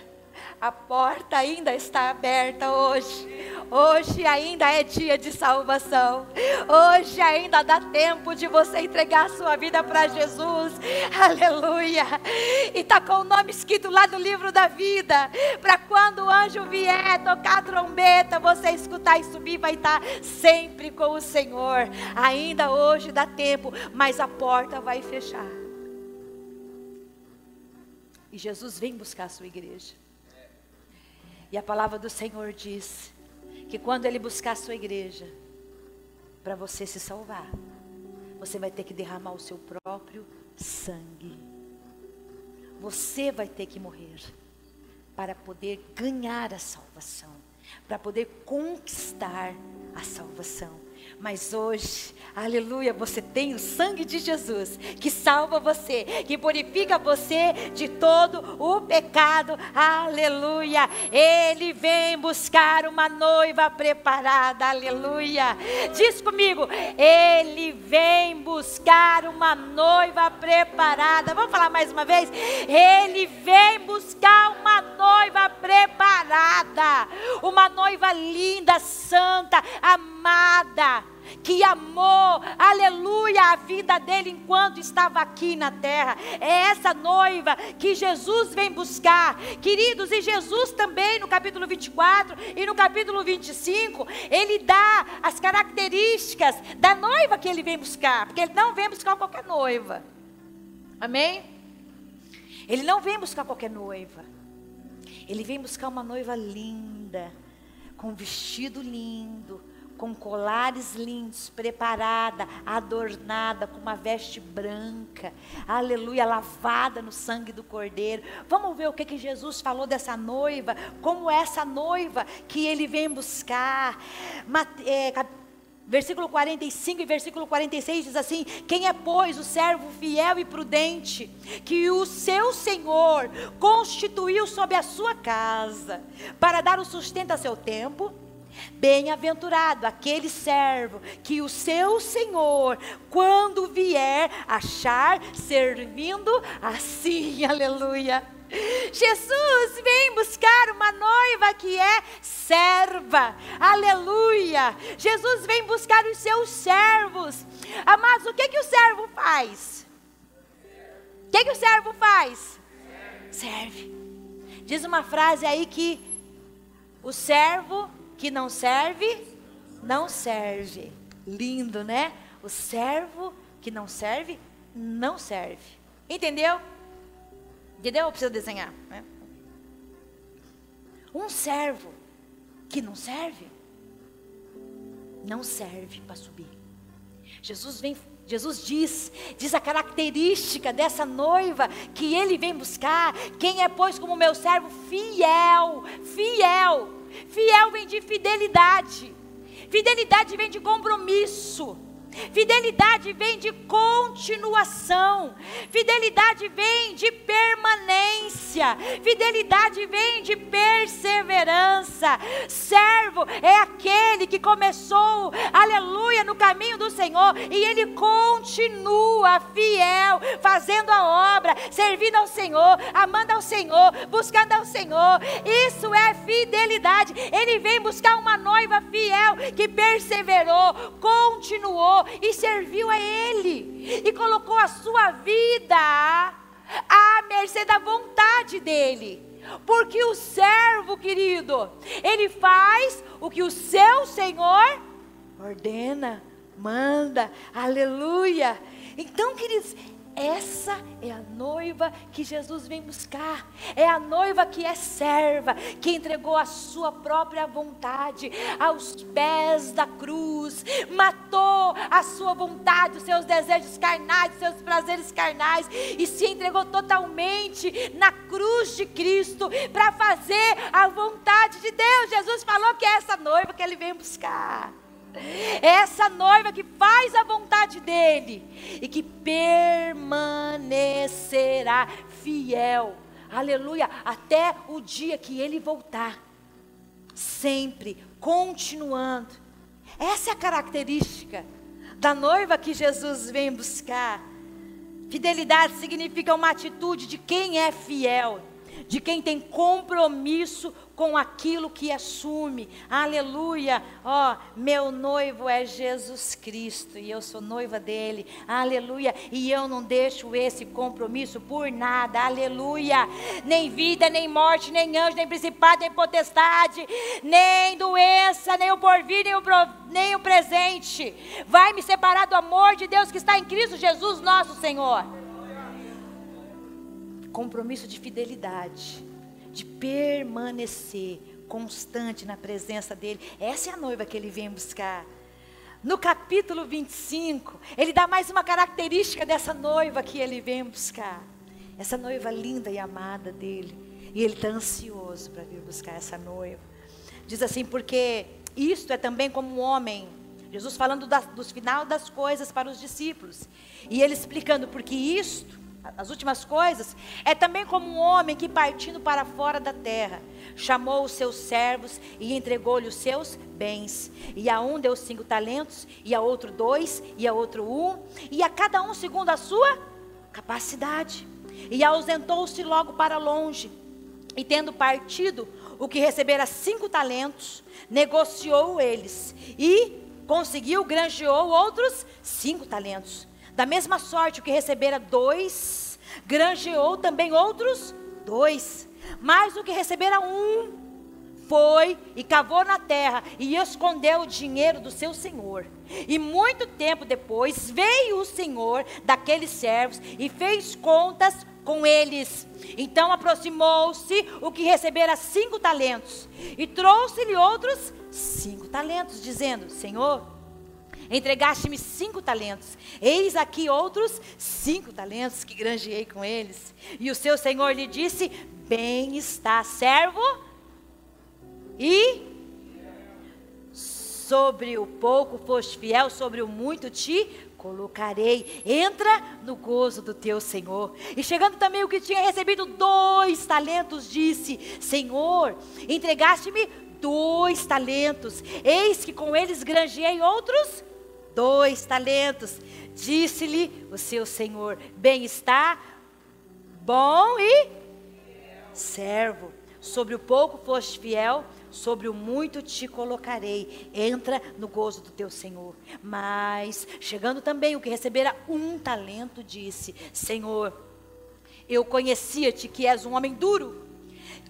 a porta ainda está aberta hoje. Hoje ainda é dia de salvação. Hoje ainda dá tempo de você entregar sua vida para Jesus. Aleluia. E está com o nome escrito lá no livro da vida. Para quando o anjo vier tocar a trombeta, você escutar e subir, vai estar sempre com o Senhor. Ainda hoje dá tempo, mas a porta vai fechar. E Jesus vem buscar a sua igreja. E a palavra do Senhor diz que quando Ele buscar a sua igreja, para você se salvar, você vai ter que derramar o seu próprio sangue. Você vai ter que morrer para poder ganhar a salvação, para poder conquistar a salvação. Mas hoje, aleluia, você tem o sangue de Jesus que salva você, que purifica você de todo o pecado. Aleluia. Ele vem buscar uma noiva preparada. Aleluia. Diz comigo, ele vem buscar uma noiva preparada. Vamos falar mais uma vez? Ele vem buscar uma noiva preparada. Uma noiva linda, santa, amada que amou, aleluia, a vida dele enquanto estava aqui na terra. É essa noiva que Jesus vem buscar. Queridos, e Jesus também no capítulo 24 e no capítulo 25, ele dá as características da noiva que ele vem buscar, porque ele não vem buscar qualquer noiva. Amém? Ele não vem buscar qualquer noiva. Ele vem buscar uma noiva linda, com um vestido lindo, com colares lindos, preparada, adornada com uma veste branca, aleluia, lavada no sangue do Cordeiro. Vamos ver o que, que Jesus falou dessa noiva, como essa noiva que ele vem buscar. É, versículo 45 e versículo 46 diz assim: Quem é, pois, o servo fiel e prudente, que o seu senhor constituiu sobre a sua casa, para dar o sustento a seu tempo? Bem-aventurado aquele servo que o seu senhor, quando vier, achar servindo assim, <laughs> aleluia. Jesus vem buscar uma noiva que é serva, aleluia. Jesus vem buscar os seus servos. Amados, o que que o servo faz? O que que o servo faz? Serve. Diz uma frase aí que o servo que não serve, não serve. Lindo, né? O servo que não serve, não serve. Entendeu? Entendeu? Eu preciso desenhar. Né? Um servo que não serve, não serve para subir. Jesus vem, Jesus diz, diz a característica dessa noiva que ele vem buscar. Quem é, pois, como meu servo fiel, fiel Fiel vem de fidelidade. Fidelidade vem de compromisso. Fidelidade vem de continuação. Fidelidade vem de permanência. Fidelidade vem de perseverança. Servo é aquele que começou, aleluia, no caminho do Senhor e ele continua fiel, fazendo a obra, servindo ao Senhor, amando ao Senhor, buscando ao Senhor. Isso é fidelidade. Ele vem buscar uma noiva fiel que perseverou, continuou e serviu a Ele, e colocou a sua vida à mercê da vontade dEle. Porque o servo, querido, ele faz o que o seu Senhor ordena, manda, aleluia. Então, queridos, essa é a noiva que Jesus vem buscar. É a noiva que é serva, que entregou a sua própria vontade aos pés da cruz, matou a sua vontade, os seus desejos carnais, os seus prazeres carnais e se entregou totalmente na cruz de Cristo para fazer a vontade de Deus. Jesus falou que é essa noiva que ele vem buscar. É essa noiva que faz a vontade dele e que permanecerá fiel, aleluia, até o dia que ele voltar, sempre continuando. Essa é a característica da noiva que Jesus vem buscar. Fidelidade significa uma atitude de quem é fiel, de quem tem compromisso com aquilo que assume. Aleluia. Ó, oh, meu noivo é Jesus Cristo e eu sou noiva dele. Aleluia. E eu não deixo esse compromisso por nada. Aleluia. Nem vida, nem morte, nem anjo, nem principado, nem potestade, nem doença, nem o porvir, nem o, nem o presente. Vai me separar do amor de Deus que está em Cristo Jesus, nosso Senhor. Compromisso de fidelidade de permanecer constante na presença dele. Essa é a noiva que ele vem buscar. No capítulo 25, ele dá mais uma característica dessa noiva que ele vem buscar. Essa noiva linda e amada dele. E ele está ansioso para vir buscar essa noiva. Diz assim, porque isto é também como um homem. Jesus falando das, dos final das coisas para os discípulos. E ele explicando, porque isto as últimas coisas, é também como um homem que partindo para fora da terra, chamou os seus servos e entregou-lhe os seus bens. E a um deu cinco talentos, e a outro dois, e a outro um, e a cada um segundo a sua capacidade. E ausentou-se logo para longe, e tendo partido o que recebera cinco talentos, negociou eles, e conseguiu, granjeou outros cinco talentos. Da mesma sorte, o que recebera dois, granjeou também outros dois. Mas o que recebera um, foi e cavou na terra e escondeu o dinheiro do seu senhor. E muito tempo depois veio o senhor daqueles servos e fez contas com eles. Então aproximou-se o que recebera cinco talentos e trouxe-lhe outros cinco talentos, dizendo: Senhor, Entregaste-me cinco talentos. Eis aqui outros cinco talentos que granjeei com eles. E o seu senhor lhe disse: Bem está, servo. E sobre o pouco foste fiel, sobre o muito te colocarei. Entra no gozo do teu Senhor. E chegando também o que tinha recebido dois talentos, disse: Senhor, entregaste-me dois talentos. Eis que com eles granjeei outros dois talentos. Disse-lhe o seu senhor: Bem está, bom e servo. Sobre o pouco foste fiel, sobre o muito te colocarei. Entra no gozo do teu Senhor. Mas, chegando também o que recebera um talento, disse: Senhor, eu conhecia-te que és um homem duro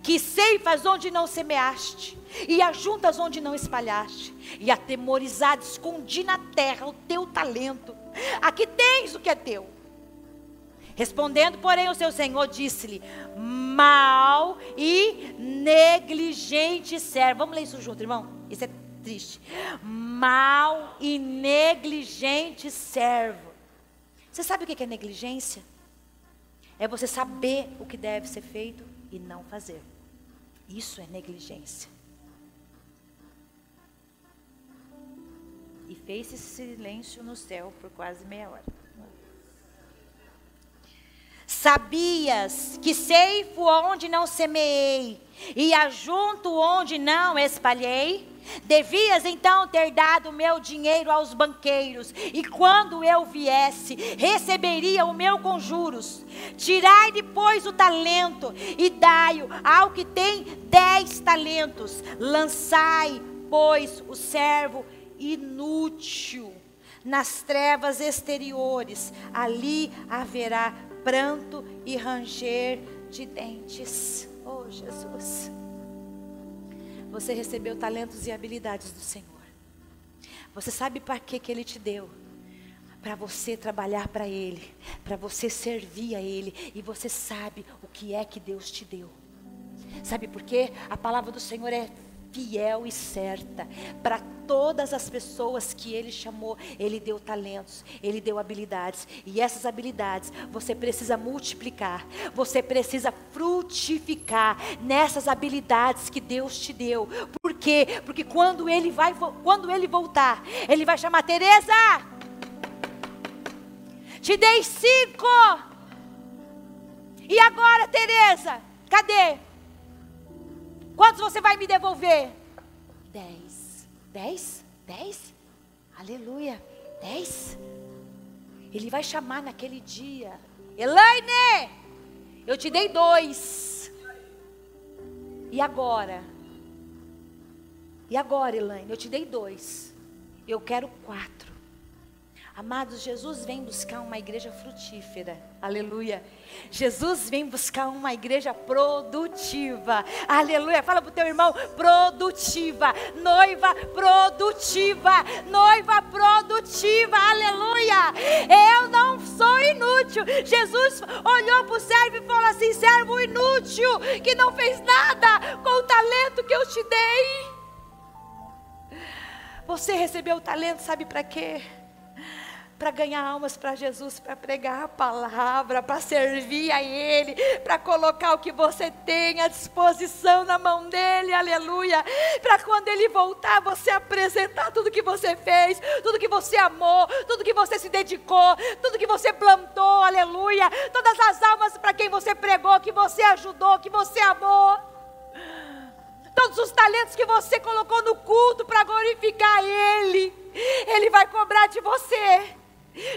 que ceifas onde não semeaste, e ajuntas onde não espalhaste, e atemorizado escondi na terra o teu talento. Aqui tens o que é teu. Respondendo, porém, o seu senhor disse-lhe: Mal e negligente servo. Vamos ler isso junto, irmão? Isso é triste. Mal e negligente servo. Você sabe o que é negligência? É você saber o que deve ser feito e não fazer. Isso é negligência. E fez esse silêncio no céu por quase meia hora. Sabias que ceifo onde não semeei, e ajunto onde não espalhei? Devias então ter dado meu dinheiro aos banqueiros, e quando eu viesse, receberia o meu com juros. Tirai depois o talento e dai-o ao que tem dez talentos. Lançai, pois, o servo inútil nas trevas exteriores, ali haverá pranto e ranger de dentes. Oh, Jesus. Você recebeu talentos e habilidades do Senhor. Você sabe para que, que Ele te deu? Para você trabalhar para Ele, para você servir a Ele, e você sabe o que é que Deus te deu. Sabe por quê? A palavra do Senhor é fiel e certa para todas as pessoas que ele chamou. Ele deu talentos, ele deu habilidades, e essas habilidades você precisa multiplicar, você precisa frutificar nessas habilidades que Deus te deu. Por quê? Porque quando ele vai quando ele voltar, ele vai chamar Teresa. Te dei cinco. E agora, Teresa? Cadê? Quantos você vai me devolver? Dez. Dez? Dez? Aleluia. Dez. Ele vai chamar naquele dia. Elaine, eu te dei dois. E agora? E agora, Elaine, eu te dei dois. Eu quero quatro. Amados, Jesus vem buscar uma igreja frutífera. Aleluia. Jesus vem buscar uma igreja produtiva. Aleluia. Fala para o teu irmão: produtiva. Noiva produtiva. Noiva produtiva. Aleluia. Eu não sou inútil. Jesus olhou para o servo e falou assim: servo inútil, que não fez nada com o talento que eu te dei. Você recebeu o talento, sabe para quê? Para ganhar almas para Jesus, para pregar a palavra, para servir a Ele, para colocar o que você tem à disposição na mão dEle, aleluia. Para quando Ele voltar, você apresentar tudo que você fez, tudo que você amou, tudo que você se dedicou, tudo que você plantou, aleluia. Todas as almas para quem você pregou, que você ajudou, que você amou. Todos os talentos que você colocou no culto para glorificar Ele, Ele vai cobrar de você.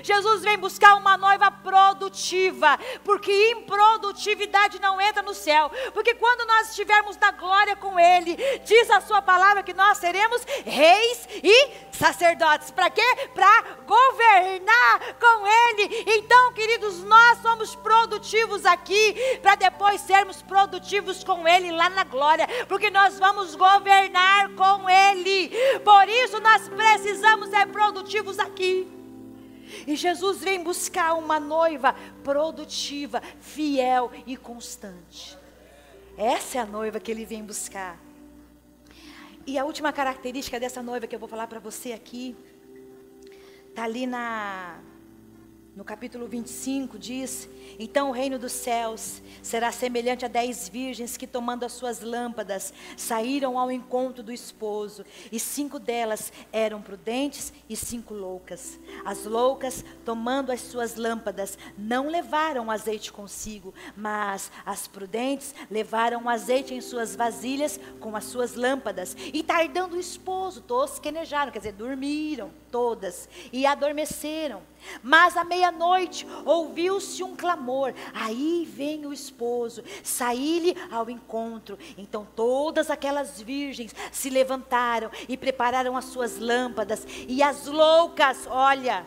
Jesus vem buscar uma noiva produtiva, porque improdutividade não entra no céu. Porque quando nós estivermos na glória com Ele, diz a Sua palavra que nós seremos reis e sacerdotes. Para quê? Para governar com Ele. Então, queridos, nós somos produtivos aqui, para depois sermos produtivos com Ele lá na glória, porque nós vamos governar com Ele. Por isso, nós precisamos ser produtivos aqui. E Jesus vem buscar uma noiva produtiva, fiel e constante. Essa é a noiva que ele vem buscar. E a última característica dessa noiva que eu vou falar para você aqui, está ali na no capítulo 25 diz: Então o reino dos céus será semelhante a dez virgens que, tomando as suas lâmpadas, saíram ao encontro do esposo. E cinco delas eram prudentes e cinco loucas. As loucas, tomando as suas lâmpadas, não levaram azeite consigo, mas as prudentes levaram azeite em suas vasilhas com as suas lâmpadas. E tardando o esposo, tosquenejaram, quer dizer, dormiram todas e adormeceram. Mas à meia-noite ouviu-se um clamor. Aí vem o esposo, saí-lhe ao encontro. Então todas aquelas virgens se levantaram e prepararam as suas lâmpadas. E as loucas, olha,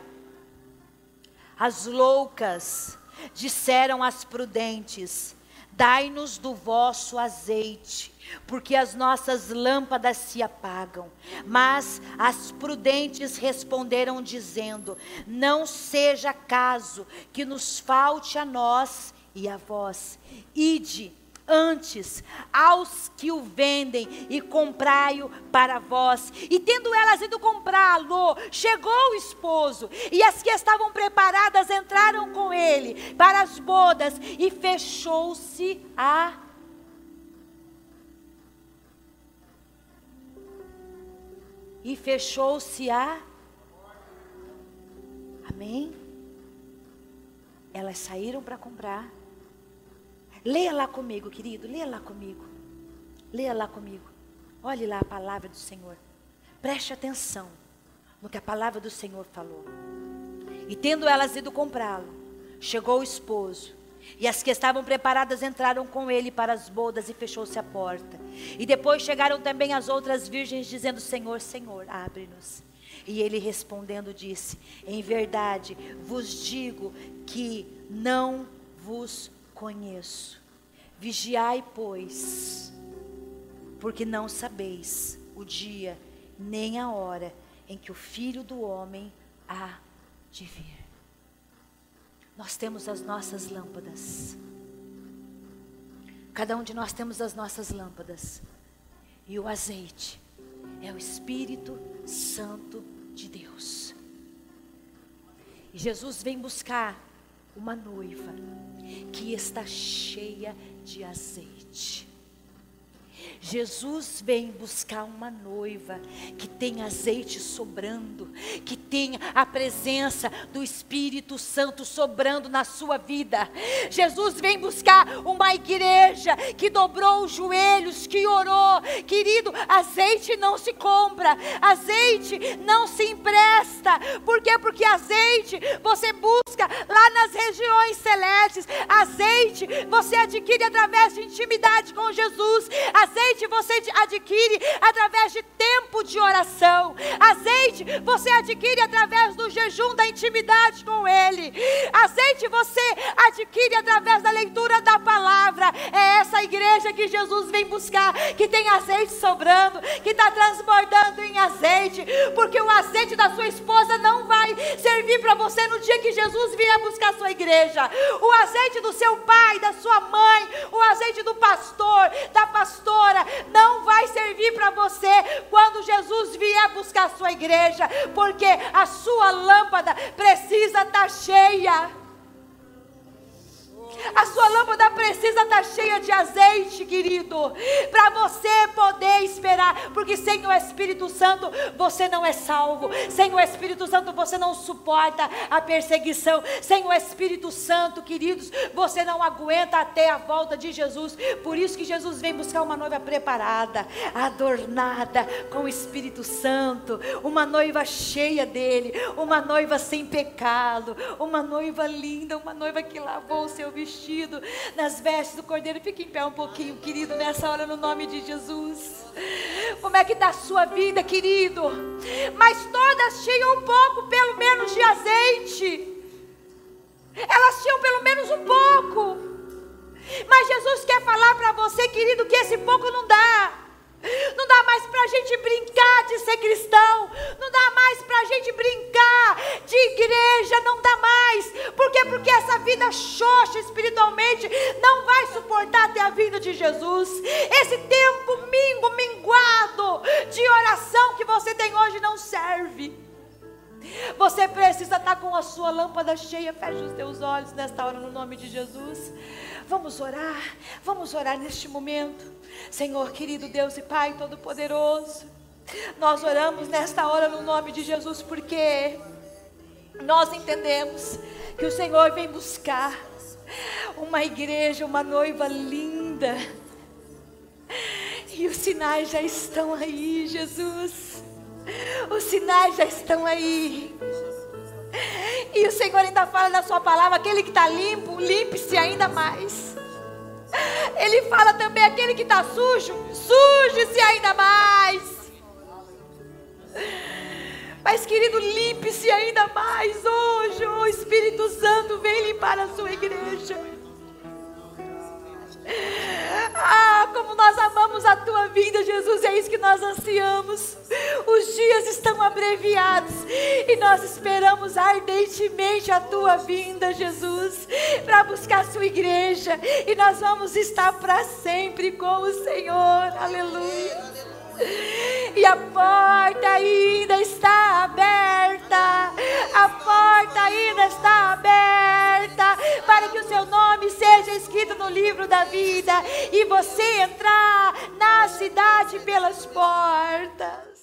as loucas disseram às prudentes: Dai-nos do vosso azeite porque as nossas lâmpadas se apagam. Mas as prudentes responderam, dizendo: Não seja caso que nos falte a nós e a vós. Ide antes aos que o vendem e comprai-o para vós. E tendo elas ido comprá-lo, chegou o esposo, e as que estavam preparadas entraram com ele para as bodas, e fechou-se a e fechou-se a. Amém? Elas saíram para comprar. Leia lá comigo, querido, leia lá comigo. Leia lá comigo. Olhe lá a palavra do Senhor. Preste atenção no que a palavra do Senhor falou. E tendo elas ido comprá-lo, chegou o esposo e as que estavam preparadas entraram com ele para as bodas e fechou-se a porta. E depois chegaram também as outras virgens, dizendo: Senhor, Senhor, abre-nos. E ele respondendo disse: Em verdade vos digo que não vos conheço. Vigiai, pois, porque não sabeis o dia nem a hora em que o filho do homem há de vir. Nós temos as nossas lâmpadas. Cada um de nós temos as nossas lâmpadas. E o azeite é o Espírito Santo de Deus. E Jesus vem buscar uma noiva que está cheia de azeite. Jesus vem buscar uma noiva que tem azeite sobrando, que tem a presença do Espírito Santo sobrando na sua vida. Jesus vem buscar uma igreja que dobrou os joelhos, que orou. Querido, azeite não se compra, azeite não se empresta. Por quê? Porque azeite você busca lá nas regiões celestes. Azeite você adquire através de intimidade com Jesus. Azeite Azeite você adquire através de tempo de oração. Azeite você adquire através do jejum da intimidade com Ele. Azeite você adquire através da leitura da palavra. É essa igreja que Jesus vem buscar, que tem azeite sobrando, que está transbordando em azeite, porque o azeite da sua esposa não vai servir para você no dia que Jesus vier buscar a sua igreja. O azeite do seu pai, da sua mãe, o azeite do pastor, da pastora, não vai servir para você quando Jesus vier buscar a sua igreja, porque a sua lâmpada precisa estar tá cheia. A sua lâmpada precisa estar cheia de azeite, querido, para você poder esperar, porque sem o Espírito Santo você não é salvo. Sem o Espírito Santo você não suporta a perseguição. Sem o Espírito Santo, queridos, você não aguenta até a volta de Jesus. Por isso que Jesus vem buscar uma noiva preparada, adornada com o Espírito Santo, uma noiva cheia dele, uma noiva sem pecado, uma noiva linda, uma noiva que lavou o seu vestido vestido nas vestes do Cordeiro. Fique em pé um pouquinho, querido, nessa hora, no nome de Jesus. Como é que está a sua vida, querido? Mas todas tinham um pouco, pelo menos, de azeite. Elas tinham pelo menos um pouco. Mas Jesus quer falar para você, querido, que esse pouco não dá. Não dá mais para a gente brincar de ser cristão. Lâmpada cheia. Feche os teus olhos nesta hora no nome de Jesus. Vamos orar, vamos orar neste momento. Senhor, querido Deus e Pai Todo-Poderoso, nós oramos nesta hora no nome de Jesus porque nós entendemos que o Senhor vem buscar uma igreja, uma noiva linda. E os sinais já estão aí, Jesus. Os sinais já estão aí. E o Senhor ainda fala na sua palavra: aquele que está limpo, limpe-se ainda mais. Ele fala também: aquele que está sujo, suje-se ainda mais. Mas, querido, limpe-se ainda mais hoje. O Espírito Santo vem limpar a sua igreja. Ah, como nós amamos a tua vinda, Jesus, é isso que nós ansiamos. Os dias estão abreviados e nós esperamos ardentemente a tua vinda, Jesus, para buscar a sua igreja e nós vamos estar para sempre com o Senhor. Aleluia. E a porta ainda está aberta. A porta ainda está aberta para que o seu nome seja escrito no livro da vida e você entrar na cidade pelas portas.